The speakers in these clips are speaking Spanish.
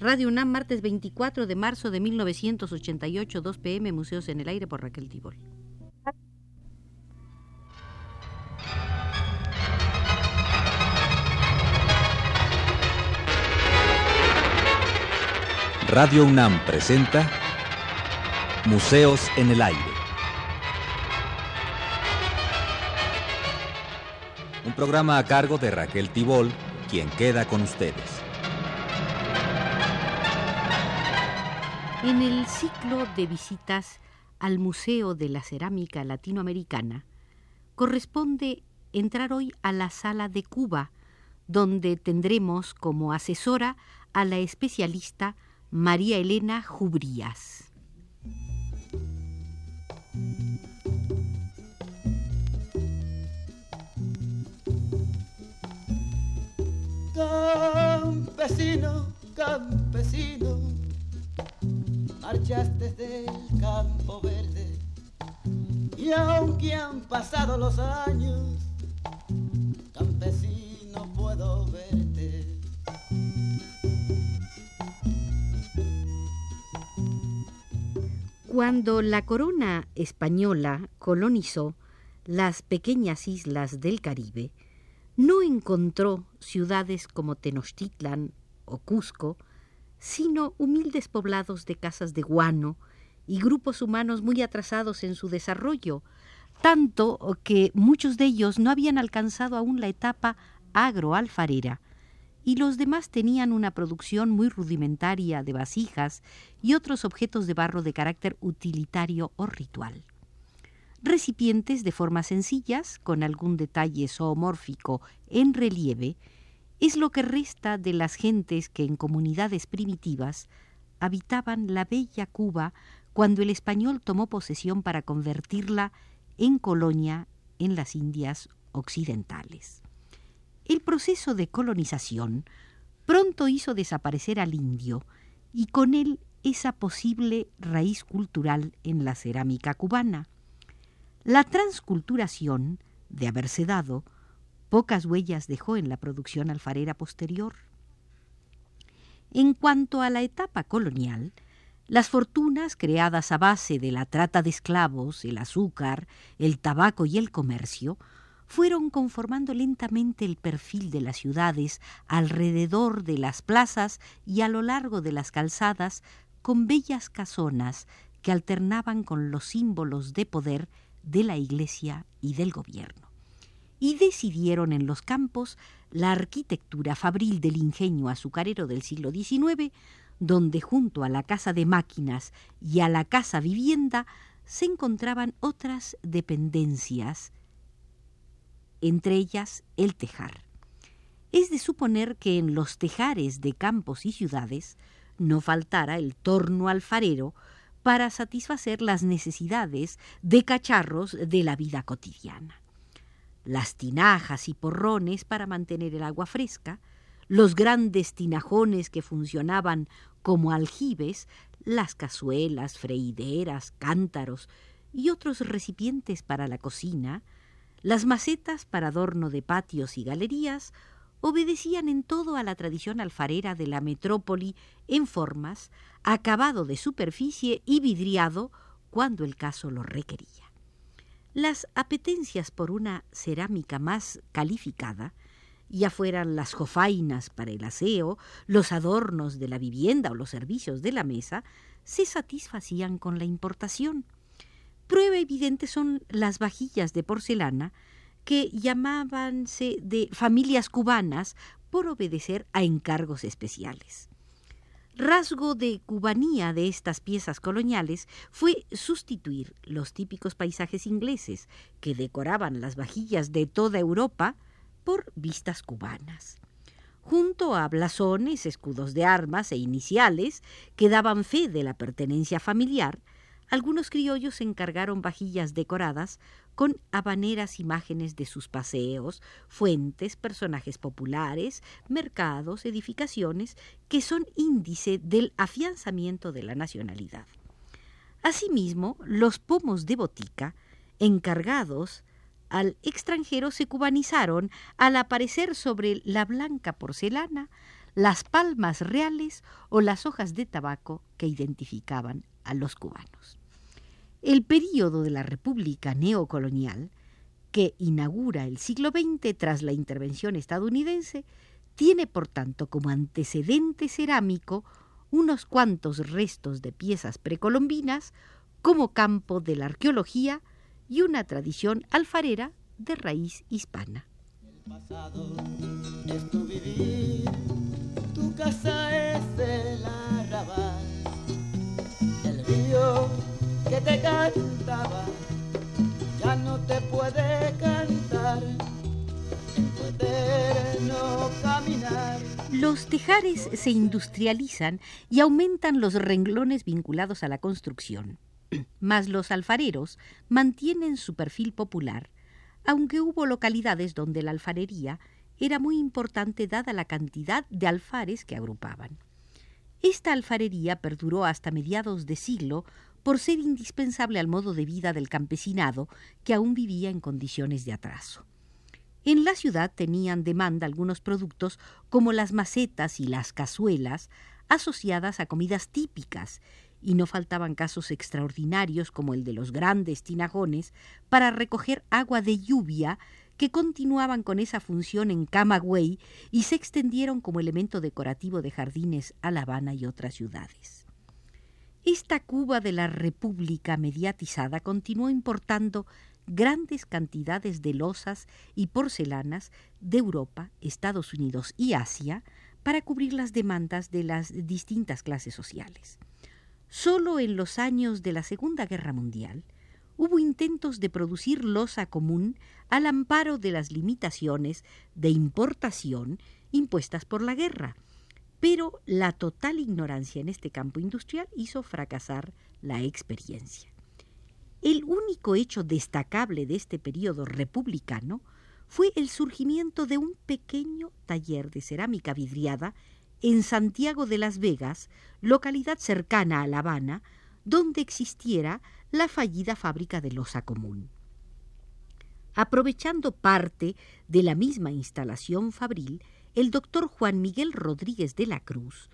Radio UNAM, martes 24 de marzo de 1988, 2 pm, Museos en el Aire por Raquel Tibol. Radio UNAM presenta Museos en el Aire. Un programa a cargo de Raquel Tibol, quien queda con ustedes. En el ciclo de visitas al Museo de la Cerámica Latinoamericana, corresponde entrar hoy a la Sala de Cuba, donde tendremos como asesora a la especialista María Elena Jubrías. Campesino, campesino, marchaste desde el campo verde y aunque han pasado los años, campesino puedo verte. Cuando la corona española colonizó las pequeñas islas del Caribe, no encontró ciudades como Tenochtitlan o Cusco, sino humildes poblados de casas de guano y grupos humanos muy atrasados en su desarrollo, tanto que muchos de ellos no habían alcanzado aún la etapa agroalfarera, y los demás tenían una producción muy rudimentaria de vasijas y otros objetos de barro de carácter utilitario o ritual. Recipientes de formas sencillas, con algún detalle zoomórfico en relieve, es lo que resta de las gentes que en comunidades primitivas habitaban la bella Cuba cuando el español tomó posesión para convertirla en colonia en las Indias occidentales. El proceso de colonización pronto hizo desaparecer al indio y con él esa posible raíz cultural en la cerámica cubana. La transculturación, de haberse dado, pocas huellas dejó en la producción alfarera posterior. En cuanto a la etapa colonial, las fortunas creadas a base de la trata de esclavos, el azúcar, el tabaco y el comercio fueron conformando lentamente el perfil de las ciudades alrededor de las plazas y a lo largo de las calzadas con bellas casonas que alternaban con los símbolos de poder de la Iglesia y del gobierno. Y decidieron en los campos la arquitectura fabril del ingenio azucarero del siglo XIX, donde junto a la casa de máquinas y a la casa vivienda se encontraban otras dependencias entre ellas el tejar. Es de suponer que en los tejares de campos y ciudades no faltara el torno alfarero para satisfacer las necesidades de cacharros de la vida cotidiana. Las tinajas y porrones para mantener el agua fresca, los grandes tinajones que funcionaban como aljibes, las cazuelas, freideras, cántaros y otros recipientes para la cocina, las macetas para adorno de patios y galerías obedecían en todo a la tradición alfarera de la metrópoli en formas, acabado de superficie y vidriado cuando el caso lo requería. Las apetencias por una cerámica más calificada, ya fueran las jofainas para el aseo, los adornos de la vivienda o los servicios de la mesa, se satisfacían con la importación. Prueba evidente son las vajillas de porcelana que llamábanse de familias cubanas por obedecer a encargos especiales. Rasgo de cubanía de estas piezas coloniales fue sustituir los típicos paisajes ingleses que decoraban las vajillas de toda Europa por vistas cubanas. Junto a blasones, escudos de armas e iniciales que daban fe de la pertenencia familiar, algunos criollos encargaron vajillas decoradas con habaneras imágenes de sus paseos, fuentes, personajes populares, mercados, edificaciones, que son índice del afianzamiento de la nacionalidad. Asimismo, los pomos de botica, encargados al extranjero, se cubanizaron al aparecer sobre la blanca porcelana las palmas reales o las hojas de tabaco que identificaban a los cubanos. El período de la República neocolonial, que inaugura el siglo XX tras la intervención estadounidense, tiene por tanto como antecedente cerámico unos cuantos restos de piezas precolombinas como campo de la arqueología y una tradición alfarera de raíz hispana. El pasado es tu tu casa es te cantaba ya no te puede cantar, caminar. Los tejares se industrializan y aumentan los renglones vinculados a la construcción, mas los alfareros mantienen su perfil popular, aunque hubo localidades donde la alfarería era muy importante dada la cantidad de alfares que agrupaban. Esta alfarería perduró hasta mediados de siglo por ser indispensable al modo de vida del campesinado que aún vivía en condiciones de atraso. En la ciudad tenían demanda algunos productos como las macetas y las cazuelas asociadas a comidas típicas, y no faltaban casos extraordinarios como el de los grandes tinajones para recoger agua de lluvia que continuaban con esa función en Camagüey y se extendieron como elemento decorativo de jardines a La Habana y otras ciudades. Esta Cuba de la República mediatizada continuó importando grandes cantidades de losas y porcelanas de Europa, Estados Unidos y Asia para cubrir las demandas de las distintas clases sociales. Solo en los años de la Segunda Guerra Mundial hubo intentos de producir losa común al amparo de las limitaciones de importación impuestas por la guerra, pero la total ignorancia en este campo industrial hizo fracasar la experiencia. El único hecho destacable de este periodo republicano fue el surgimiento de un pequeño taller de cerámica vidriada en Santiago de las Vegas, localidad cercana a La Habana, donde existiera la fallida fábrica de losa común. Aprovechando parte de la misma instalación fabril, el doctor Juan Miguel Rodríguez de la Cruz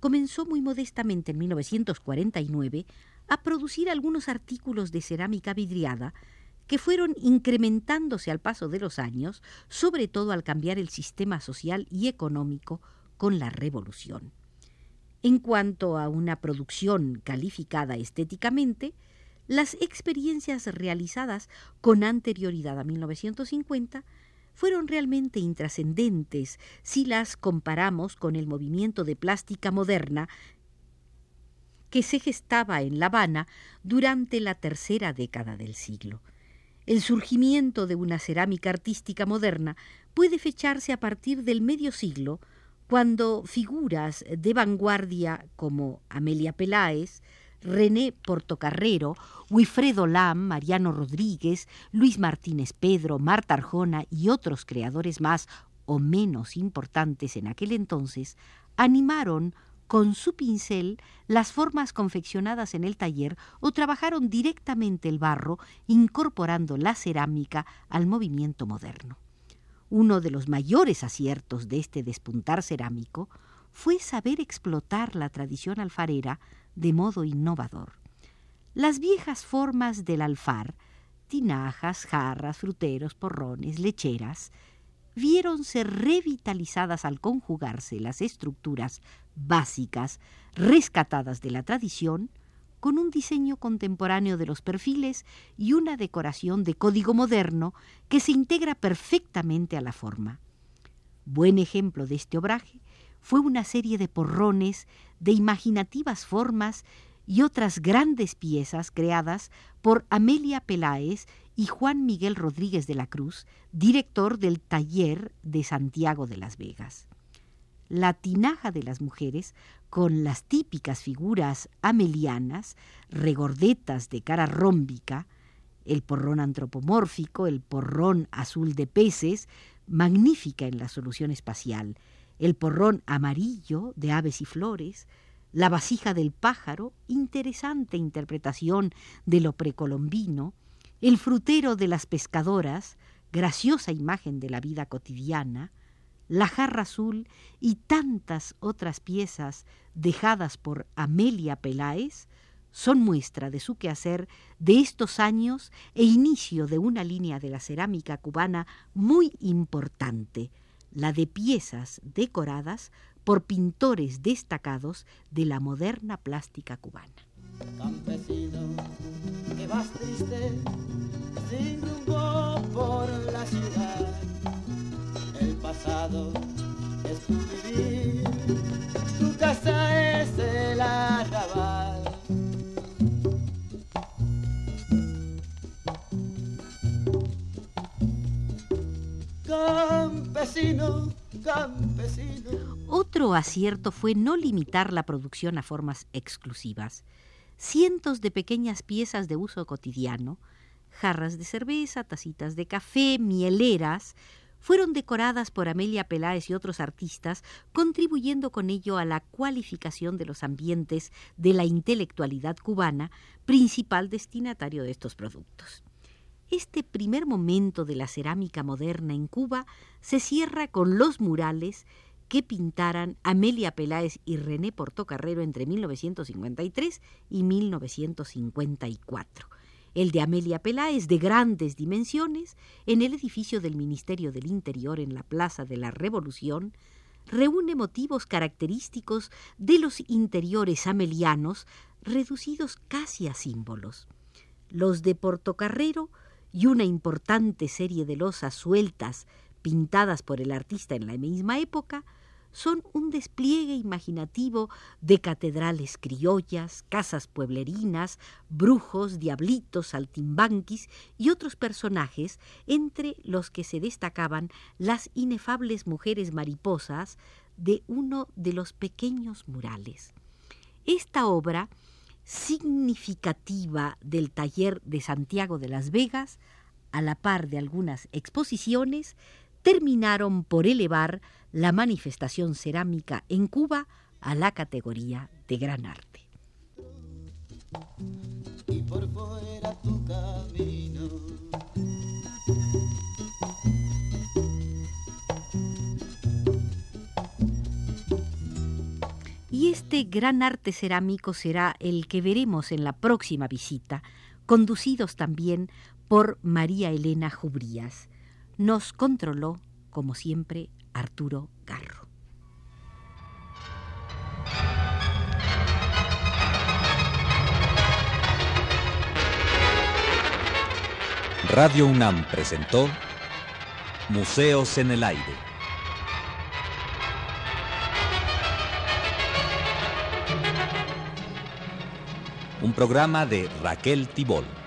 comenzó muy modestamente en 1949 a producir algunos artículos de cerámica vidriada que fueron incrementándose al paso de los años, sobre todo al cambiar el sistema social y económico con la revolución. En cuanto a una producción calificada estéticamente, las experiencias realizadas con anterioridad a 1950 fueron realmente intrascendentes si las comparamos con el movimiento de plástica moderna que se gestaba en La Habana durante la tercera década del siglo. El surgimiento de una cerámica artística moderna puede fecharse a partir del medio siglo, cuando figuras de vanguardia como Amelia Peláez, René Portocarrero, Wilfredo Lam, Mariano Rodríguez, Luis Martínez Pedro, Marta Arjona y otros creadores más o menos importantes en aquel entonces, animaron con su pincel las formas confeccionadas en el taller o trabajaron directamente el barro, incorporando la cerámica al movimiento moderno. Uno de los mayores aciertos de este despuntar cerámico fue saber explotar la tradición alfarera de modo innovador. Las viejas formas del alfar, tinajas, jarras, fruteros, porrones, lecheras, viéronse revitalizadas al conjugarse las estructuras básicas rescatadas de la tradición con un diseño contemporáneo de los perfiles y una decoración de código moderno que se integra perfectamente a la forma. Buen ejemplo de este obraje fue una serie de porrones de imaginativas formas y otras grandes piezas creadas por Amelia Peláez y Juan Miguel Rodríguez de la Cruz, director del Taller de Santiago de las Vegas. La tinaja de las mujeres, con las típicas figuras amelianas, regordetas de cara rómbica, el porrón antropomórfico, el porrón azul de peces, magnífica en la solución espacial, el porrón amarillo de aves y flores, la vasija del pájaro, interesante interpretación de lo precolombino, el frutero de las pescadoras, graciosa imagen de la vida cotidiana, la jarra azul y tantas otras piezas dejadas por Amelia Peláez son muestra de su quehacer de estos años e inicio de una línea de la cerámica cubana muy importante, la de piezas decoradas por pintores destacados de la moderna plástica cubana. Acierto fue no limitar la producción a formas exclusivas. Cientos de pequeñas piezas de uso cotidiano, jarras de cerveza, tacitas de café, mieleras, fueron decoradas por Amelia Peláez y otros artistas, contribuyendo con ello a la cualificación de los ambientes de la intelectualidad cubana, principal destinatario de estos productos. Este primer momento de la cerámica moderna en Cuba se cierra con los murales que pintaran Amelia Peláez y René Portocarrero entre 1953 y 1954. El de Amelia Peláez, de grandes dimensiones, en el edificio del Ministerio del Interior en la Plaza de la Revolución, reúne motivos característicos de los interiores amelianos reducidos casi a símbolos. Los de Portocarrero y una importante serie de losas sueltas pintadas por el artista en la misma época son un despliegue imaginativo de catedrales criollas, casas pueblerinas, brujos, diablitos, saltimbanquis y otros personajes, entre los que se destacaban las inefables mujeres mariposas de uno de los pequeños murales. Esta obra significativa del taller de Santiago de las Vegas, a la par de algunas exposiciones, terminaron por elevar la manifestación cerámica en Cuba a la categoría de gran arte. y por fuera tu camino. Y este gran arte cerámico será el que veremos en la próxima visita, conducidos también por María Elena Jubrías. Nos controló, como siempre, Arturo Garro. Radio UNAM presentó Museos en el Aire. Un programa de Raquel Tibol.